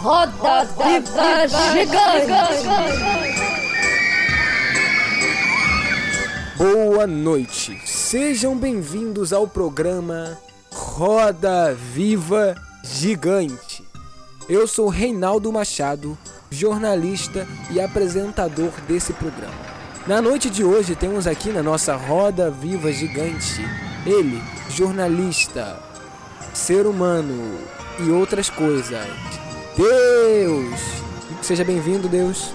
Roda Viva Gigante! Boa noite, sejam bem-vindos ao programa Roda Viva Gigante. Eu sou Reinaldo Machado, jornalista e apresentador desse programa. Na noite de hoje temos aqui na nossa Roda Viva Gigante ele, jornalista, ser humano e outras coisas. Deus! Seja bem-vindo, Deus.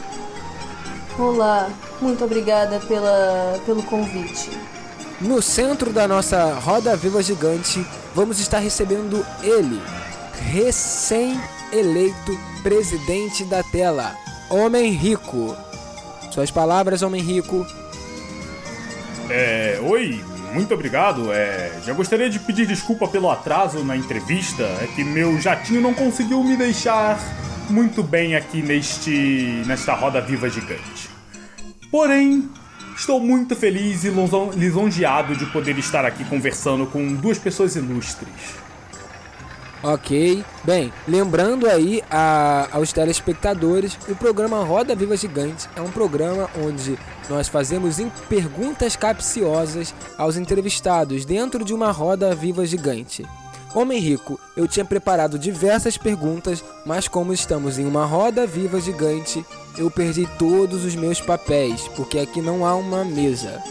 Olá, muito obrigada pela, pelo convite. No centro da nossa Roda Viva Gigante, vamos estar recebendo ele, recém-eleito presidente da tela, Homem Rico. Suas palavras, Homem Rico. É, oi, muito obrigado. É, já gostaria de pedir desculpa pelo atraso na entrevista. É que meu jatinho não conseguiu me deixar muito bem aqui neste nesta roda viva gigante. Porém, estou muito feliz e lisonjeado de poder estar aqui conversando com duas pessoas ilustres. Ok. Bem, lembrando aí a, aos telespectadores, o programa Roda Viva Gigante é um programa onde nós fazemos perguntas capciosas aos entrevistados dentro de uma roda viva gigante. Homem Rico, eu tinha preparado diversas perguntas, mas como estamos em uma roda viva gigante, eu perdi todos os meus papéis, porque aqui não há uma mesa.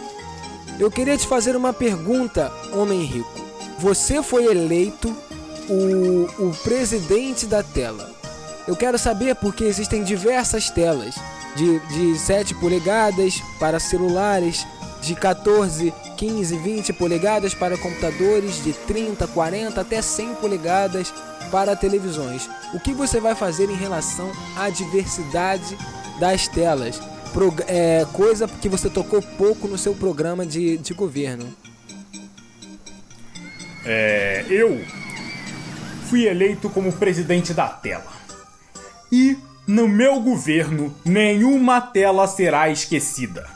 Eu queria te fazer uma pergunta, Homem Rico. Você foi eleito o, o presidente da tela. Eu quero saber porque existem diversas telas de, de 7 polegadas para celulares, de 14, 15, 20 polegadas para computadores, de 30, 40 até 100 polegadas para televisões. O que você vai fazer em relação à diversidade das telas? Pro, é, coisa que você tocou pouco no seu programa de, de governo. É, eu fui eleito como presidente da tela. E no meu governo, nenhuma tela será esquecida.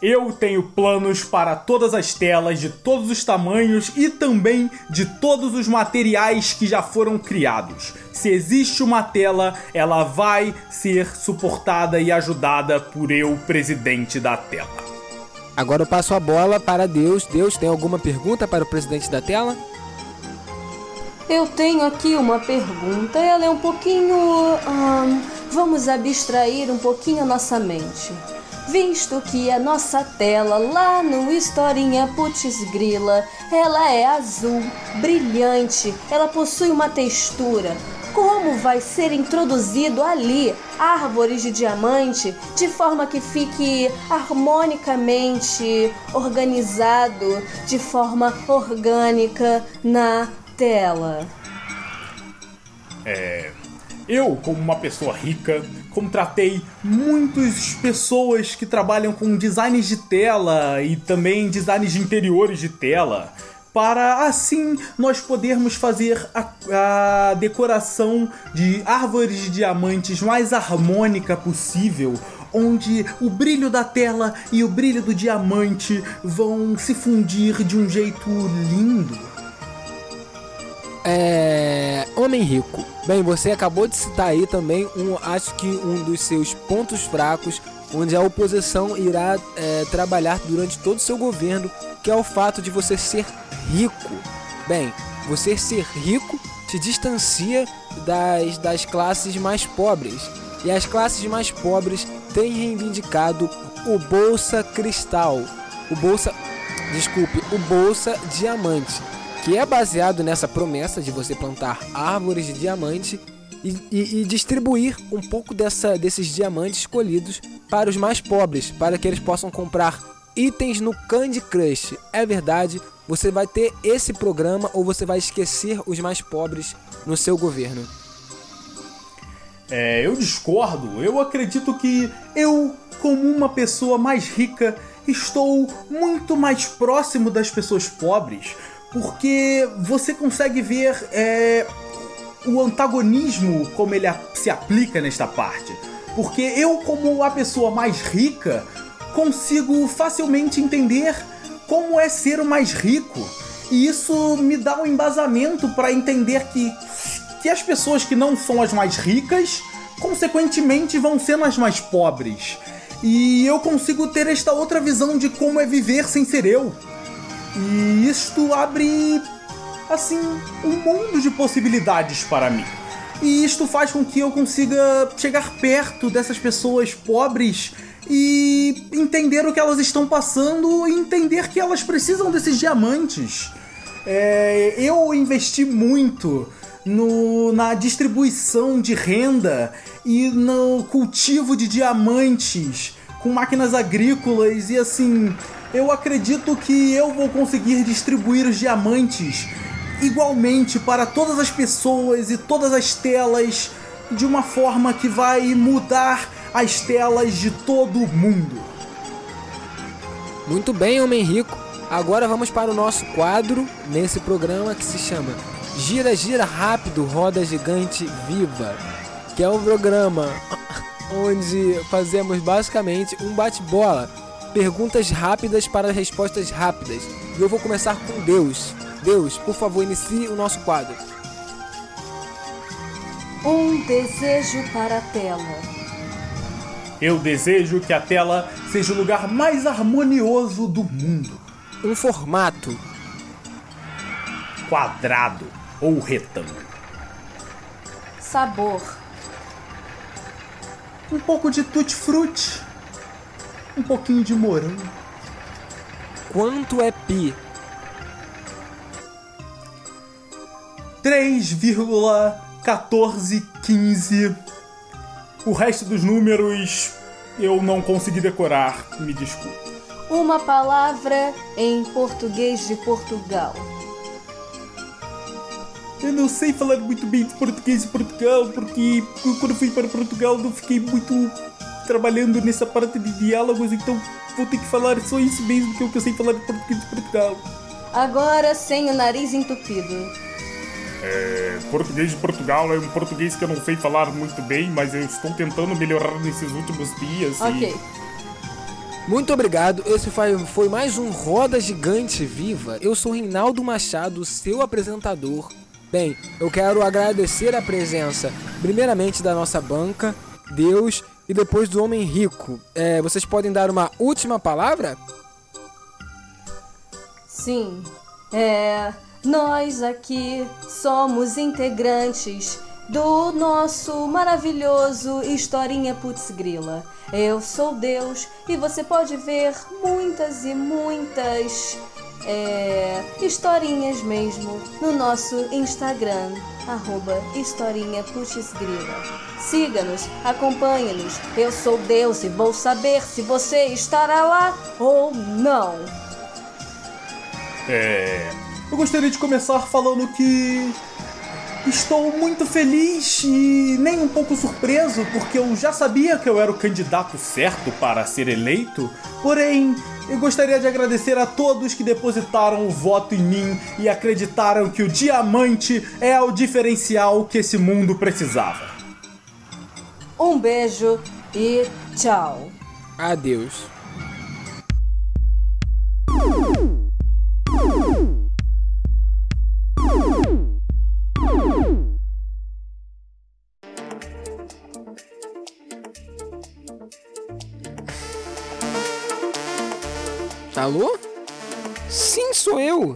Eu tenho planos para todas as telas de todos os tamanhos e também de todos os materiais que já foram criados. Se existe uma tela, ela vai ser suportada e ajudada por eu, presidente da tela. Agora eu passo a bola para Deus. Deus, tem alguma pergunta para o presidente da tela? Eu tenho aqui uma pergunta, ela é um pouquinho. Hum, vamos abstrair um pouquinho a nossa mente. Visto que a nossa tela lá no Historinha Putz Grila, ela é azul, brilhante, ela possui uma textura. Como vai ser introduzido ali árvores de diamante de forma que fique harmonicamente organizado, de forma orgânica na tela. É. Eu, como uma pessoa rica, contratei muitas pessoas que trabalham com designs de tela e também designs de interiores de tela, para assim nós podermos fazer a, a decoração de árvores de diamantes mais harmônica possível, onde o brilho da tela e o brilho do diamante vão se fundir de um jeito lindo. É. Homem Rico. Bem, você acabou de citar aí também um, acho que um dos seus pontos fracos, onde a oposição irá é, trabalhar durante todo o seu governo, que é o fato de você ser rico. Bem, você ser rico te distancia das, das classes mais pobres. E as classes mais pobres têm reivindicado o Bolsa Cristal. O Bolsa. Desculpe, o Bolsa Diamante que é baseado nessa promessa de você plantar árvores de diamante e, e, e, distribuir um pouco dessa, desses diamantes escolhidos para os mais pobres, para que eles possam comprar itens no Candy Crush. É verdade, você vai ter esse programa ou você vai esquecer os mais pobres no seu governo? É, eu discordo. Eu acredito que eu, como uma pessoa mais rica, estou muito mais próximo das pessoas pobres porque você consegue ver é, o antagonismo como ele se aplica nesta parte. Porque eu, como a pessoa mais rica, consigo facilmente entender como é ser o mais rico. E isso me dá um embasamento para entender que que as pessoas que não são as mais ricas, consequentemente, vão sendo as mais pobres. E eu consigo ter esta outra visão de como é viver sem ser eu. E isto abre, assim, um mundo de possibilidades para mim. E isto faz com que eu consiga chegar perto dessas pessoas pobres e entender o que elas estão passando e entender que elas precisam desses diamantes. É, eu investi muito no, na distribuição de renda e no cultivo de diamantes com máquinas agrícolas e assim, eu acredito que eu vou conseguir distribuir os diamantes igualmente para todas as pessoas e todas as telas de uma forma que vai mudar as telas de todo mundo. Muito bem, homem rico. Agora vamos para o nosso quadro nesse programa que se chama Gira Gira Rápido Roda Gigante Viva, que é um programa onde fazemos basicamente um bate-bola, perguntas rápidas para respostas rápidas. E eu vou começar com Deus. Deus, por favor, inicie o nosso quadro. Um desejo para a tela. Eu desejo que a tela seja o lugar mais harmonioso do mundo. Um formato. Quadrado ou retângulo. Sabor. Um pouco de tutti-frutti. Um pouquinho de morango. Quanto é pi? 3,1415. O resto dos números eu não consegui decorar, me desculpe. Uma palavra em português de Portugal. Eu não sei falar muito bem de português de Portugal, porque quando fui para Portugal não fiquei muito trabalhando nessa parte de diálogos, então vou ter que falar só isso mesmo que eu sei falar de português de Portugal. Agora sem o nariz entupido. É, português de Portugal é um português que eu não sei falar muito bem, mas eu estou tentando melhorar nesses últimos dias. Ok. E... Muito obrigado. Esse foi, foi mais um Roda Gigante Viva. Eu sou Reinaldo Machado, seu apresentador. Bem, eu quero agradecer a presença, primeiramente da nossa banca, Deus e depois do Homem Rico. É, vocês podem dar uma última palavra? Sim. É. Nós aqui somos integrantes do nosso maravilhoso Historinha Putz Grila. Eu sou Deus e você pode ver muitas e muitas é, historinhas mesmo no nosso Instagram, arroba Historinha Putz Grila. Siga-nos, acompanhe-nos. Eu sou Deus e vou saber se você estará lá ou não. É. Eu gostaria de começar falando que estou muito feliz e nem um pouco surpreso, porque eu já sabia que eu era o candidato certo para ser eleito. Porém, eu gostaria de agradecer a todos que depositaram o voto em mim e acreditaram que o diamante é o diferencial que esse mundo precisava. Um beijo e tchau. Adeus. Alô? Sim, sou eu.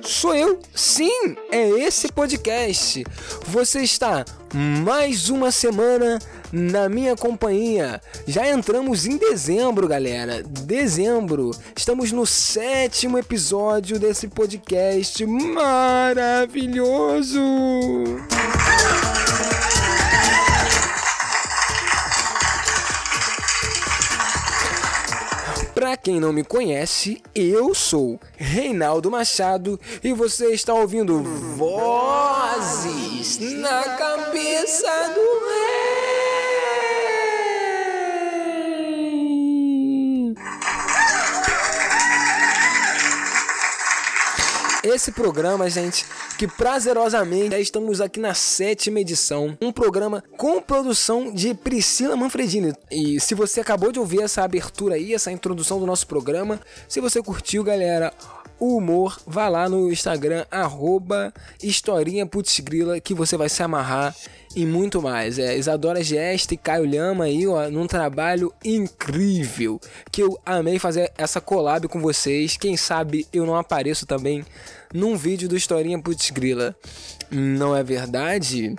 Sou eu, sim, é esse podcast. Você está mais uma semana na minha companhia. Já entramos em dezembro, galera. Dezembro. Estamos no sétimo episódio desse podcast maravilhoso. Para quem não me conhece, eu sou Reinaldo Machado e você está ouvindo Vozes na Cabeça do Rei. Esse programa, gente, que prazerosamente já estamos aqui na sétima edição, um programa com produção de Priscila Manfredini. E se você acabou de ouvir essa abertura aí, essa introdução do nosso programa, se você curtiu, galera, o humor, vá lá no Instagram, arroba historinha putzgrila, que você vai se amarrar e muito mais. É Isadora Gesta e Caio Lhama aí, ó, num trabalho incrível. Que eu amei fazer essa collab com vocês. Quem sabe eu não apareço também num vídeo do Historinha Putzgrila. Não é verdade?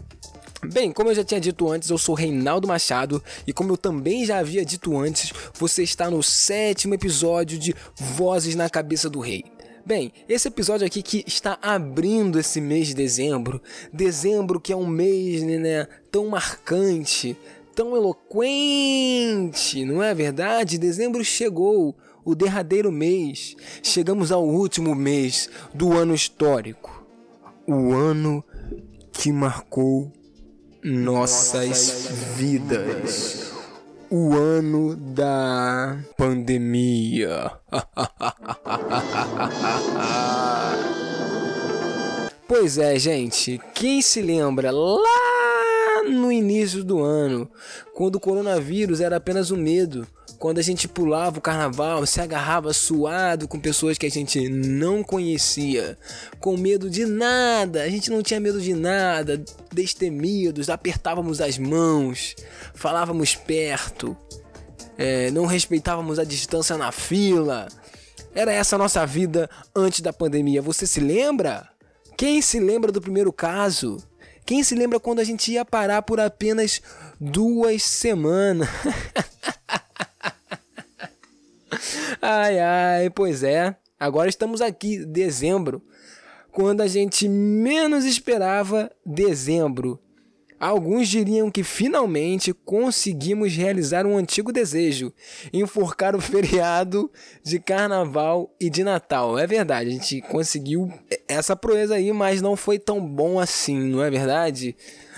Bem, como eu já tinha dito antes, eu sou Reinaldo Machado e como eu também já havia dito antes, você está no sétimo episódio de Vozes na Cabeça do Rei. Bem, esse episódio aqui que está abrindo esse mês de dezembro, dezembro que é um mês, né, tão marcante, tão eloquente, não é verdade? Dezembro chegou, o derradeiro mês. Chegamos ao último mês do ano histórico. O ano que marcou nossas vidas. O ano da pandemia. pois é, gente. Quem se lembra lá no início do ano, quando o coronavírus era apenas um medo? quando a gente pulava o carnaval, se agarrava suado com pessoas que a gente não conhecia, com medo de nada, a gente não tinha medo de nada, destemidos, apertávamos as mãos, falávamos perto, é, não respeitávamos a distância na fila. Era essa a nossa vida antes da pandemia. Você se lembra? Quem se lembra do primeiro caso? Quem se lembra quando a gente ia parar por apenas duas semanas? ai, ai, pois é. Agora estamos aqui, dezembro. Quando a gente menos esperava, dezembro. Alguns diriam que finalmente conseguimos realizar um antigo desejo: enforcar o feriado de carnaval e de Natal. É verdade, a gente conseguiu essa proeza aí, mas não foi tão bom assim, não é verdade?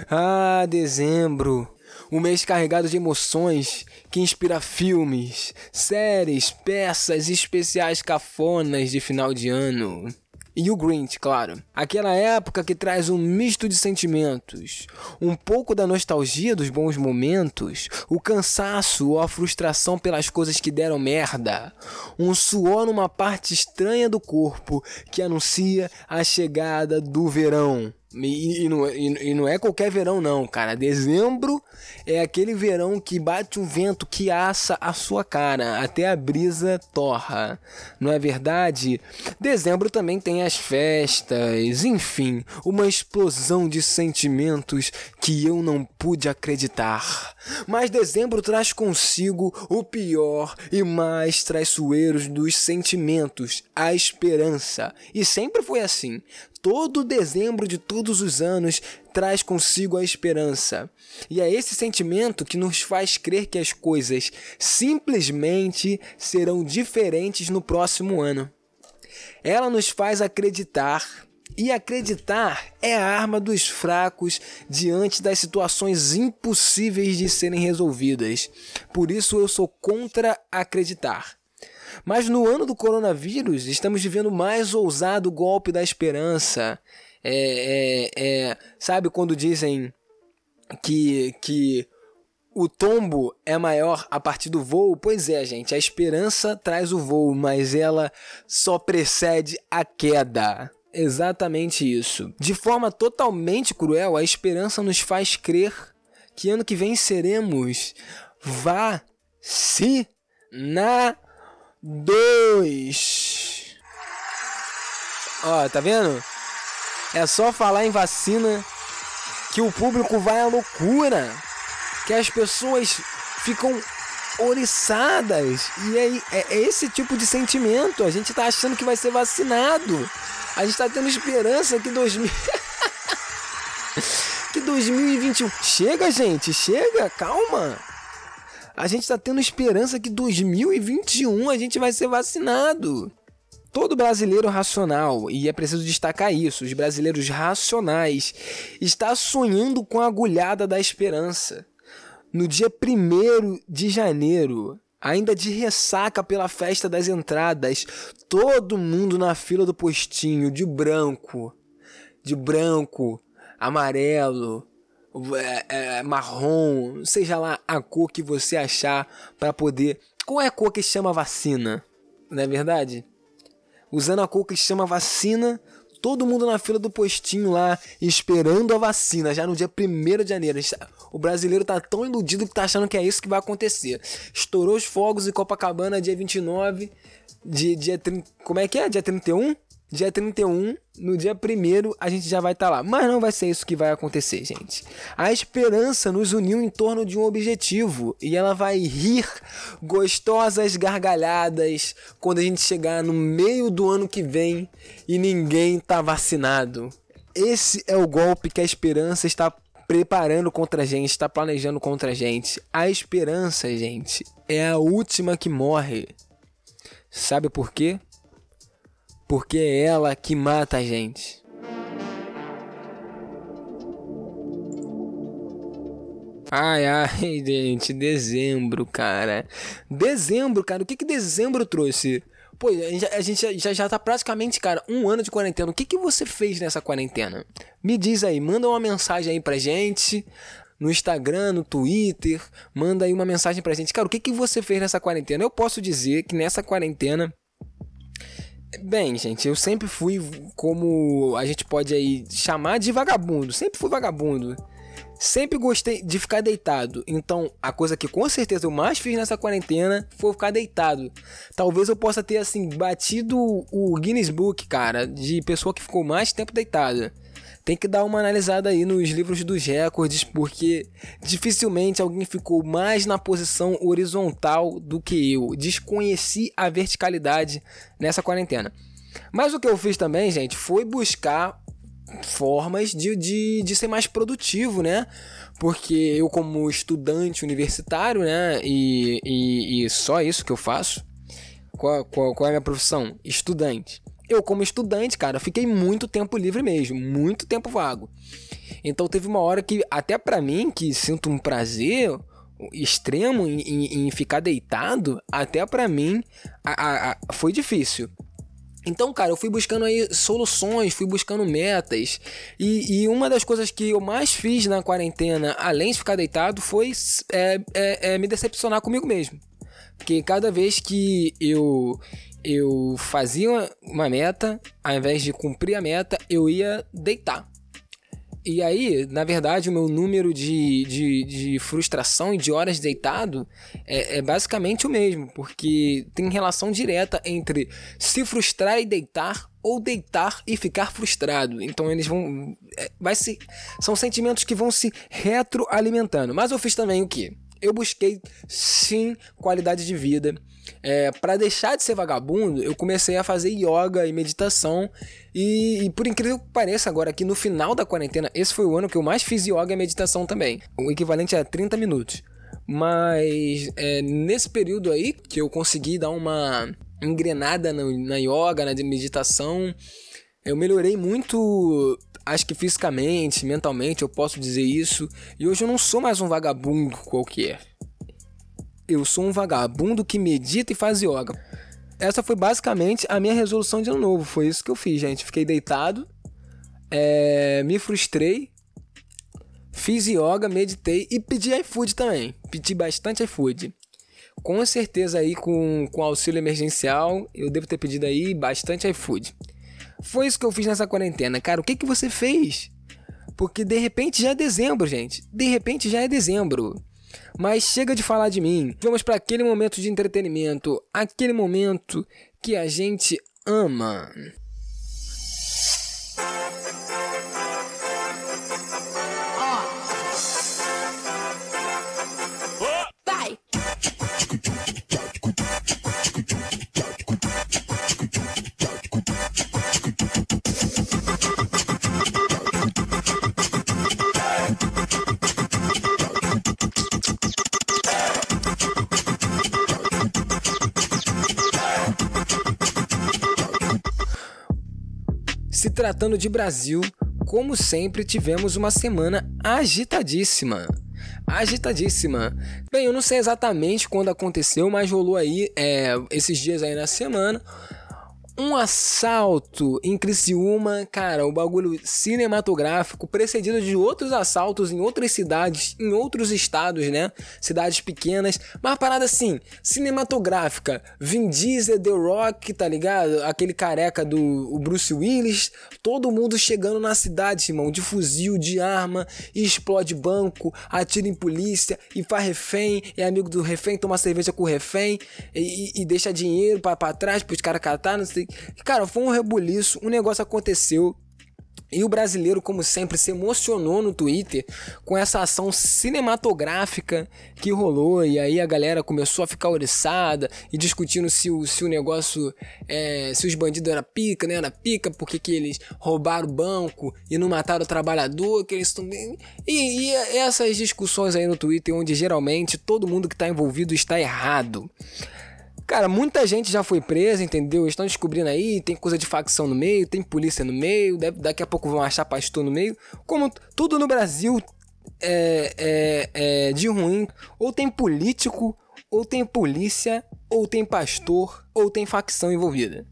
Ah, dezembro um mês carregado de emoções que inspira filmes, séries, peças especiais cafonas de final de ano. E o Grinch, claro. Aquela época que traz um misto de sentimentos, um pouco da nostalgia dos bons momentos, o cansaço ou a frustração pelas coisas que deram merda, um suor numa parte estranha do corpo que anuncia a chegada do verão. E, e, não, é, e, e, não é qualquer verão, não, cara. Dezembro é aquele verão que bate um vento que assa a sua cara, até a brisa torra. Não é verdade? Dezembro também tem as festas, enfim, uma explosão de sentimentos que eu não pude acreditar. Mas dezembro traz consigo o pior e mais traiçoeiros dos sentimentos, a esperança. E sempre foi assim todo dezembro de todos os anos traz consigo a esperança. E é esse sentimento que nos faz crer que as coisas simplesmente serão diferentes no próximo ano. Ela nos faz acreditar. E acreditar é a arma dos fracos diante das situações impossíveis de serem resolvidas. Por isso eu sou contra acreditar. Mas no ano do coronavírus, estamos vivendo o mais ousado golpe da esperança. É, é, é, sabe quando dizem que, que o tombo é maior a partir do voo? Pois é, gente, a esperança traz o voo, mas ela só precede a queda. Exatamente isso. De forma totalmente cruel, a esperança nos faz crer que ano que vem seremos vaci na 2. Ó, tá vendo? É só falar em vacina que o público vai à loucura, que as pessoas ficam oriçadas. E aí é, é esse tipo de sentimento. A gente tá achando que vai ser vacinado. A gente tá tendo esperança que 2000 que 2021 chega, gente, chega, calma a gente está tendo esperança que 2021 a gente vai ser vacinado. Todo brasileiro racional, e é preciso destacar isso, os brasileiros racionais, está sonhando com a agulhada da esperança. No dia 1 de janeiro, ainda de ressaca pela festa das entradas, todo mundo na fila do postinho, de branco, de branco, amarelo, é, é, marrom, seja lá a cor que você achar para poder. Qual é a cor que chama vacina? Não é verdade? usando a coisa que chama vacina, todo mundo na fila do postinho lá, esperando a vacina, já no dia 1 de janeiro. O brasileiro tá tão iludido que tá achando que é isso que vai acontecer. Estourou os fogos em Copacabana dia 29, dia, dia 30, como é que é? Dia 31? Dia 31, no dia 1 a gente já vai estar tá lá. Mas não vai ser isso que vai acontecer, gente. A esperança nos uniu em torno de um objetivo e ela vai rir gostosas gargalhadas quando a gente chegar no meio do ano que vem e ninguém tá vacinado. Esse é o golpe que a esperança está preparando contra a gente, está planejando contra a gente. A esperança, gente, é a última que morre. Sabe por quê? Porque é ela que mata a gente. Ai, ai, gente, dezembro, cara. Dezembro, cara, o que que dezembro trouxe? Pô, a gente já, já tá praticamente, cara, um ano de quarentena. O que que você fez nessa quarentena? Me diz aí, manda uma mensagem aí pra gente no Instagram, no Twitter, manda aí uma mensagem pra gente. Cara, o que que você fez nessa quarentena? Eu posso dizer que nessa quarentena Bem, gente, eu sempre fui como a gente pode aí chamar de vagabundo. Sempre fui vagabundo. Sempre gostei de ficar deitado. Então, a coisa que com certeza eu mais fiz nessa quarentena foi ficar deitado. Talvez eu possa ter assim batido o Guinness Book, cara, de pessoa que ficou mais tempo deitada tem que dar uma analisada aí nos livros dos recordes, porque dificilmente alguém ficou mais na posição horizontal do que eu. Desconheci a verticalidade nessa quarentena. Mas o que eu fiz também, gente, foi buscar formas de, de, de ser mais produtivo, né? Porque eu, como estudante universitário, né? E, e, e só isso que eu faço. Qual, qual, qual é a minha profissão? Estudante eu, como estudante, cara, fiquei muito tempo livre mesmo, muito tempo vago. Então teve uma hora que, até para mim, que sinto um prazer extremo em, em, em ficar deitado, até para mim a, a, a, foi difícil. Então, cara, eu fui buscando aí soluções, fui buscando metas. E, e, uma das coisas que eu mais fiz na quarentena, além de ficar deitado, foi é, é, é me decepcionar comigo mesmo. Porque cada vez que eu eu fazia uma meta, ao invés de cumprir a meta, eu ia deitar. E aí, na verdade, o meu número de, de, de frustração e de horas deitado é, é, basicamente o mesmo, porque tem relação direta entre se frustrar e deitar ou deitar e ficar frustrado. Então eles vão. É, vai se, são sentimentos que vão se retroalimentando. Mas eu fiz também o que? Eu busquei sim qualidade de vida é, para deixar de ser vagabundo, eu comecei a fazer yoga e meditação. E, e, por incrível que pareça, agora aqui no final da quarentena, esse foi o ano que eu mais fiz yoga e meditação também. O equivalente a 30 minutos. Mas é, nesse período aí que eu consegui dar uma engrenada no, na yoga, na meditação, eu melhorei muito, acho que fisicamente, mentalmente, eu posso dizer isso. E hoje eu não sou mais um vagabundo qualquer eu sou um vagabundo que medita e faz yoga. Essa foi basicamente a minha resolução de ano novo. Foi isso que eu fiz, gente. Fiquei deitado, é, me frustrei, fiz yoga, meditei e pedi iFood também. Pedi bastante iFood. Com certeza aí com, com auxílio emergencial, eu devo ter pedido aí bastante iFood. Foi isso que eu fiz nessa quarentena. Cara, o que, que você fez? Porque de repente já é dezembro, gente. De repente já é dezembro. Mas chega de falar de mim. Vamos para aquele momento de entretenimento, aquele momento que a gente ama. Tratando de Brasil, como sempre, tivemos uma semana agitadíssima. Agitadíssima. Bem, eu não sei exatamente quando aconteceu, mas rolou aí é, esses dias aí na semana um assalto em Criciúma, cara, o bagulho cinematográfico, precedido de outros assaltos em outras cidades, em outros estados, né? Cidades pequenas, mas parada assim, cinematográfica. Vin Diesel, The Rock, tá ligado? Aquele careca do Bruce Willis, todo mundo chegando na cidade, irmão, de fuzil, de arma, e explode banco, atira em polícia, e faz refém, é amigo do refém, toma cerveja com o refém, e, e deixa dinheiro para trás pros caras catar, não sei. Cara, foi um rebuliço, um negócio aconteceu. E o brasileiro, como sempre, se emocionou no Twitter com essa ação cinematográfica que rolou. E aí a galera começou a ficar oriçada e discutindo se o, se o negócio, é, se os bandidos eram pica, né? Era pica, porque que eles roubaram o banco e não mataram o trabalhador, que eles também. E, e essas discussões aí no Twitter, onde geralmente todo mundo que está envolvido está errado. Cara, muita gente já foi presa, entendeu? Estão descobrindo aí, tem coisa de facção no meio, tem polícia no meio, daqui a pouco vão achar pastor no meio. Como tudo no Brasil é, é, é de ruim, ou tem político, ou tem polícia, ou tem pastor, ou tem facção envolvida.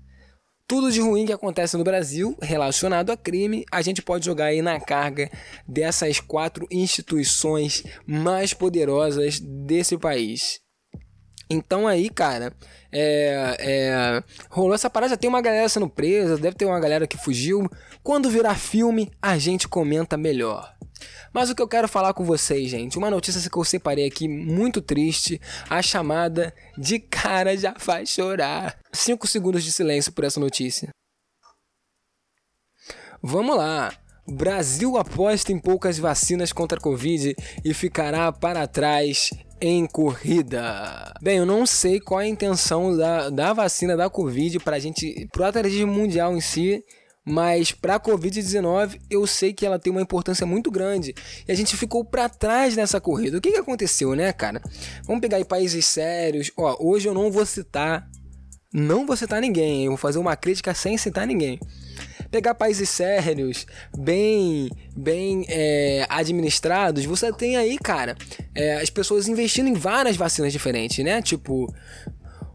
Tudo de ruim que acontece no Brasil relacionado a crime, a gente pode jogar aí na carga dessas quatro instituições mais poderosas desse país. Então aí, cara, é, é, rolou essa parada, já tem uma galera sendo presa, deve ter uma galera que fugiu. Quando virar filme, a gente comenta melhor. Mas o que eu quero falar com vocês, gente, uma notícia que eu separei aqui muito triste, a chamada de cara já faz chorar. Cinco segundos de silêncio por essa notícia. Vamos lá. Brasil aposta em poucas vacinas contra a Covid e ficará para trás em corrida. Bem, eu não sei qual é a intenção da, da vacina da Covid para a gente, pro atletismo mundial em si, mas para a Covid-19 eu sei que ela tem uma importância muito grande e a gente ficou para trás nessa corrida. O que, que aconteceu, né, cara? Vamos pegar aí países sérios. Ó, hoje eu não vou citar, não vou citar ninguém. Eu vou fazer uma crítica sem citar ninguém pegar países sérios, bem, bem é, administrados, você tem aí, cara, é, as pessoas investindo em várias vacinas diferentes, né? Tipo,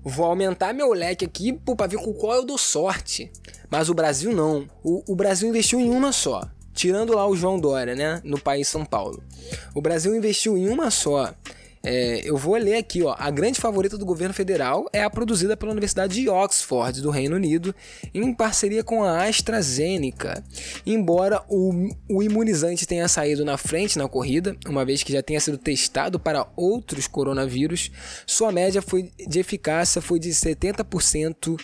vou aumentar meu leque aqui pô, pra ver com qual eu dou sorte. Mas o Brasil não. O, o Brasil investiu em uma só. Tirando lá o João Dória, né? No país São Paulo. O Brasil investiu em uma só. É, eu vou ler aqui, ó. A grande favorita do governo federal é a produzida pela Universidade de Oxford, do Reino Unido, em parceria com a AstraZeneca. Embora o, o imunizante tenha saído na frente na corrida, uma vez que já tenha sido testado para outros coronavírus, sua média foi, de eficácia foi de 70%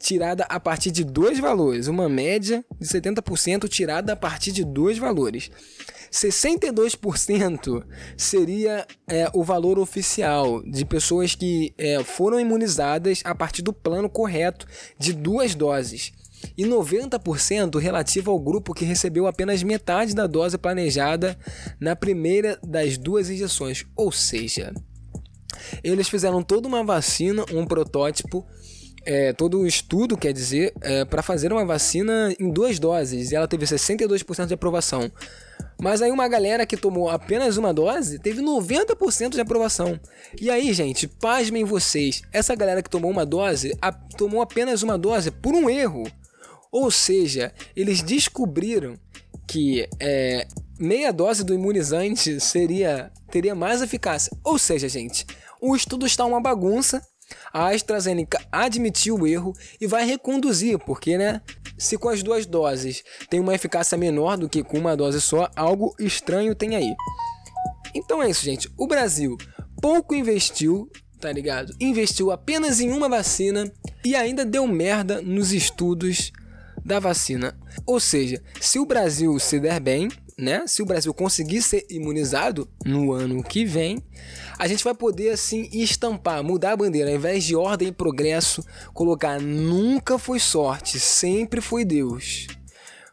tirada a partir de dois valores, uma média de 70% tirada a partir de dois valores. 62% seria é, o valor oficial de pessoas que é, foram imunizadas a partir do plano correto de duas doses. E 90% relativo ao grupo que recebeu apenas metade da dose planejada na primeira das duas injeções. Ou seja, eles fizeram toda uma vacina, um protótipo é, todo o estudo, quer dizer, é, para fazer uma vacina em duas doses e ela teve 62% de aprovação. Mas aí uma galera que tomou apenas uma dose teve 90% de aprovação. E aí, gente, pasmem vocês, essa galera que tomou uma dose a, tomou apenas uma dose por um erro. Ou seja, eles descobriram que é, meia dose do imunizante seria teria mais eficácia. Ou seja, gente, o estudo está uma bagunça a AstraZeneca admitiu o erro e vai reconduzir, porque, né? Se com as duas doses tem uma eficácia menor do que com uma dose só, algo estranho tem aí. Então é isso, gente. O Brasil pouco investiu, tá ligado? Investiu apenas em uma vacina e ainda deu merda nos estudos da vacina. Ou seja, se o Brasil se der bem, né? Se o Brasil conseguir ser imunizado no ano que vem, a gente vai poder assim estampar, mudar a bandeira, ao invés de ordem e progresso, colocar nunca foi sorte, sempre foi Deus.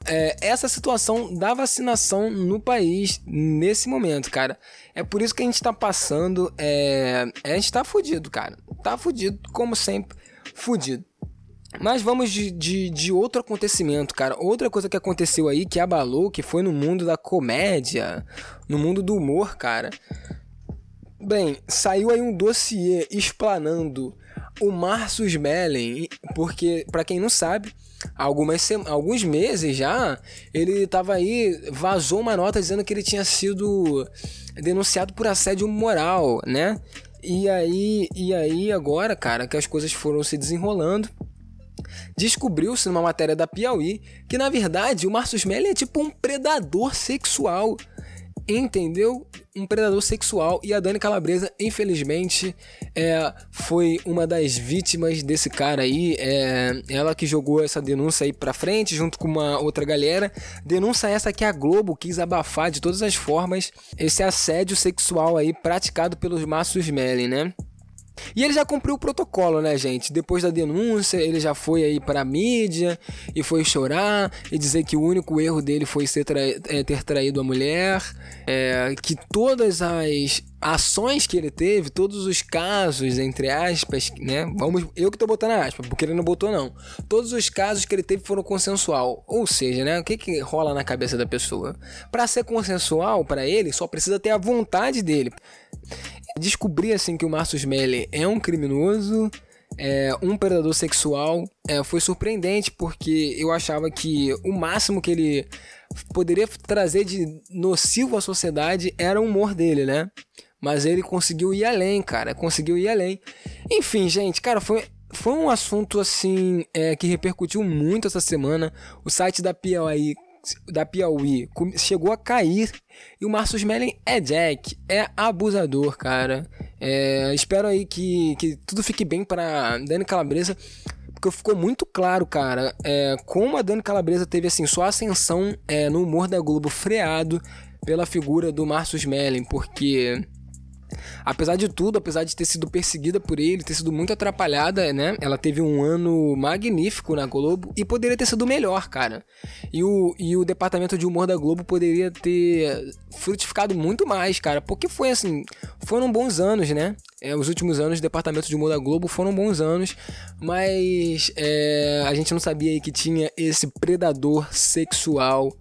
É, essa situação da vacinação no país nesse momento, cara. É por isso que a gente tá passando. É, a gente tá fudido, cara. Tá fudido, como sempre, fudido. Mas vamos de, de, de, outro acontecimento, cara. Outra coisa que aconteceu aí que abalou, que foi no mundo da comédia, no mundo do humor, cara. Bem, saiu aí um dossiê explanando o Marcus Mellen, porque, para quem não sabe, algumas alguns meses já, ele tava aí, vazou uma nota dizendo que ele tinha sido denunciado por assédio moral, né? E aí, e aí agora, cara, que as coisas foram se desenrolando, descobriu-se numa matéria da Piauí que na verdade o Marcus Mellen é tipo um predador sexual entendeu? Um predador sexual e a Dani Calabresa, infelizmente, é, foi uma das vítimas desse cara aí. É, ela que jogou essa denúncia aí pra frente, junto com uma outra galera. Denúncia essa que a Globo quis abafar de todas as formas esse assédio sexual aí praticado pelos Massos Melly, né? E ele já cumpriu o protocolo, né, gente? Depois da denúncia, ele já foi aí para a mídia e foi chorar e dizer que o único erro dele foi tra é, ter traído a mulher, é, que todas as ações que ele teve, todos os casos, entre aspas, né? Vamos, eu que tô botando aspas, porque ele não botou não. Todos os casos que ele teve foram consensual. Ou seja, né? O que que rola na cabeça da pessoa? Para ser consensual para ele, só precisa ter a vontade dele. Descobri assim que o Marcus Melly é um criminoso, é, um predador sexual. É, foi surpreendente porque eu achava que o máximo que ele poderia trazer de nocivo à sociedade era o humor dele, né? Mas ele conseguiu ir além, cara. Conseguiu ir além. Enfim, gente, cara, foi, foi um assunto assim é, que repercutiu muito essa semana. O site da Piauí da Piauí chegou a cair e o Marcus Mellen é Jack, é abusador, cara. É, espero aí que, que tudo fique bem para Dani Calabresa, porque ficou muito claro, cara, é, como a Dani Calabresa teve assim sua ascensão é, no humor da Globo freado pela figura do Marcus Mellen, porque Apesar de tudo, apesar de ter sido perseguida por ele, ter sido muito atrapalhada, né? Ela teve um ano magnífico na Globo e poderia ter sido melhor, cara. E o, e o departamento de humor da Globo poderia ter frutificado muito mais, cara. Porque foi assim, foram bons anos, né? É, os últimos anos do departamento de humor da Globo foram bons anos, mas é, a gente não sabia que tinha esse predador sexual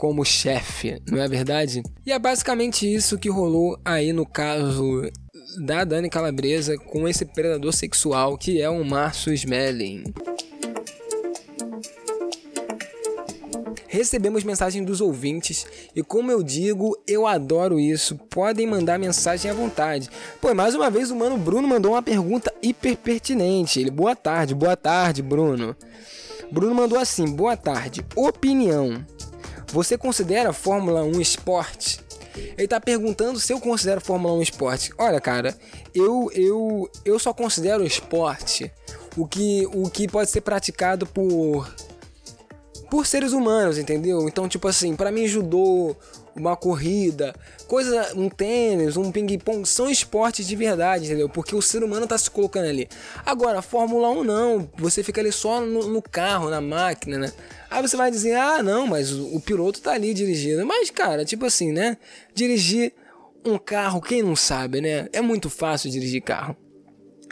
como chefe, não é verdade? E é basicamente isso que rolou aí no caso da Dani Calabresa com esse predador sexual que é o Márcio Smelling. recebemos mensagem dos ouvintes e como eu digo, eu adoro isso. Podem mandar mensagem à vontade. Pô, mais uma vez o mano Bruno mandou uma pergunta hiper pertinente. Ele, boa tarde, boa tarde, Bruno. Bruno mandou assim: "Boa tarde. Opinião. Você considera a Fórmula 1 esporte? Ele tá perguntando se eu considero a Fórmula 1 esporte. Olha, cara, eu eu eu só considero esporte o que o que pode ser praticado por por seres humanos, entendeu? Então, tipo assim, para mim judô, uma corrida, coisa, um tênis, um ping-pong, são esportes de verdade, entendeu? Porque o ser humano tá se colocando ali. Agora, Fórmula 1 não, você fica ali só no, no carro, na máquina, né? Aí você vai dizer, ah, não, mas o, o piloto tá ali dirigindo. Mas, cara, tipo assim, né? Dirigir um carro, quem não sabe, né? É muito fácil dirigir carro.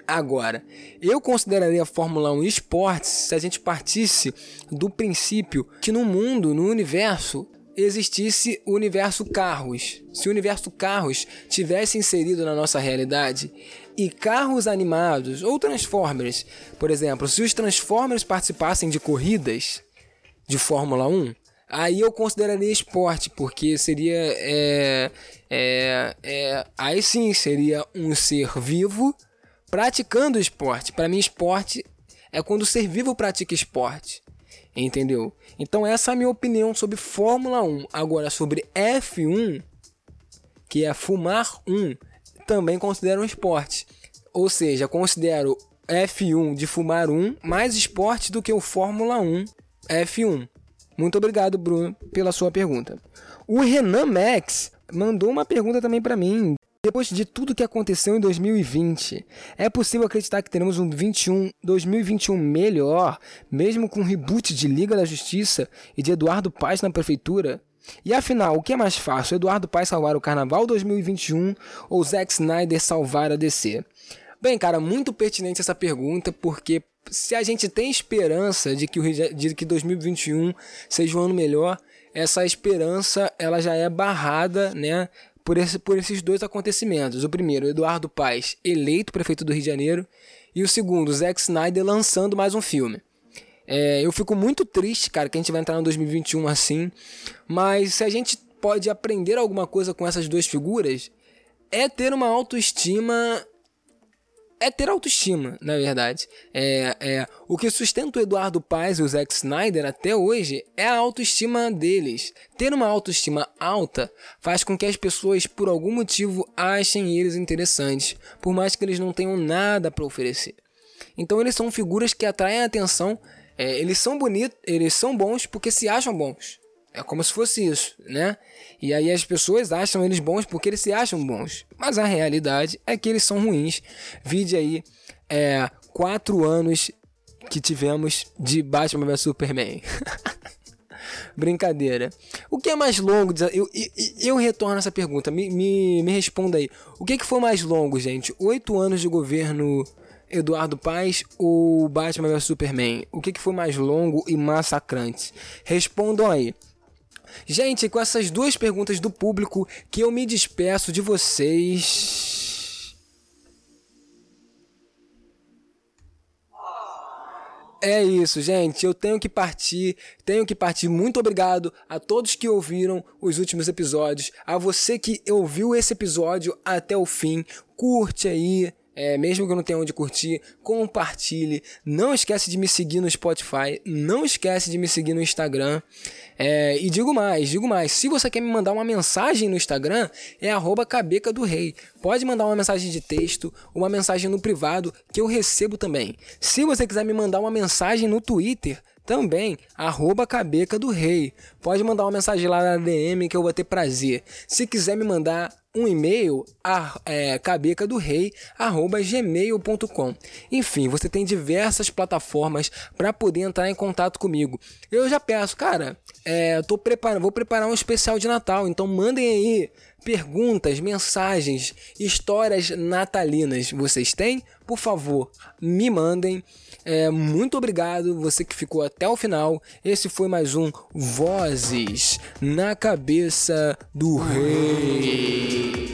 Agora, eu consideraria a Fórmula 1 esportes se a gente partisse do princípio que no mundo, no universo, existisse o universo carros. Se o universo carros tivesse inserido na nossa realidade e carros animados ou Transformers, por exemplo, se os Transformers participassem de corridas de Fórmula 1, aí eu consideraria esporte, porque seria. É, é, é, aí sim seria um ser vivo praticando esporte. Para mim, esporte é quando o ser vivo pratica esporte. Entendeu? Então essa é a minha opinião sobre Fórmula 1. Agora sobre F1, que é fumar 1, também considero um esporte. Ou seja, considero F1 de fumar 1 mais esporte do que o Fórmula 1 F1. Muito obrigado, Bruno, pela sua pergunta. O Renan Max mandou uma pergunta também para mim. Depois de tudo que aconteceu em 2020, é possível acreditar que teremos um 21, 2021 melhor, mesmo com o reboot de Liga da Justiça e de Eduardo Paes na prefeitura? E afinal, o que é mais fácil, Eduardo Paes salvar o Carnaval 2021 ou Zack Snyder salvar a DC? Bem, cara, muito pertinente essa pergunta, porque se a gente tem esperança de que, o, de que 2021 seja um ano melhor, essa esperança ela já é barrada, né, por, esse, por esses dois acontecimentos. O primeiro, Eduardo Paes, eleito prefeito do Rio de Janeiro, e o segundo, Zack Snyder lançando mais um filme. É, eu fico muito triste, cara, que a gente vai entrar no 2021 assim, mas se a gente pode aprender alguma coisa com essas duas figuras, é ter uma autoestima é ter autoestima, na verdade. É, é, o que sustenta o Eduardo Paes e o Zack Snyder até hoje é a autoestima deles. Ter uma autoestima alta faz com que as pessoas, por algum motivo, achem eles interessantes, por mais que eles não tenham nada para oferecer. Então eles são figuras que atraem a atenção. É, eles são bonitos, eles são bons porque se acham bons. É como se fosse isso, né? E aí as pessoas acham eles bons porque eles se acham bons. Mas a realidade é que eles são ruins. Vide aí é, quatro anos que tivemos de Batman vs Superman. Brincadeira. O que é mais longo? Eu, eu, eu retorno essa pergunta. Me, me, me responda aí. O que, que foi mais longo, gente? Oito anos de governo Eduardo Paes ou Batman vs Superman? O que, que foi mais longo e massacrante? Respondam aí. Gente, com essas duas perguntas do público que eu me despeço de vocês. É isso, gente. Eu tenho que partir. Tenho que partir. Muito obrigado a todos que ouviram os últimos episódios. A você que ouviu esse episódio até o fim. Curte aí, é, mesmo que eu não tenha onde curtir, compartilhe. Não esquece de me seguir no Spotify, não esquece de me seguir no Instagram. É, e digo mais, digo mais, se você quer me mandar uma mensagem no Instagram, é cabeca do rei. Pode mandar uma mensagem de texto, uma mensagem no privado, que eu recebo também. Se você quiser me mandar uma mensagem no Twitter, também, arroba Cabeca do Rei. Pode mandar uma mensagem lá na DM que eu vou ter prazer. Se quiser me mandar um e-mail, a, é, cabecadorei.gmail.com. Enfim, você tem diversas plataformas para poder entrar em contato comigo. Eu já peço, cara, é, tô preparando, vou preparar um especial de Natal, então mandem aí perguntas, mensagens, histórias natalinas. Vocês têm? Por favor, me mandem. É, muito obrigado, você que ficou até o final. Esse foi mais um Vozes na Cabeça do Rei.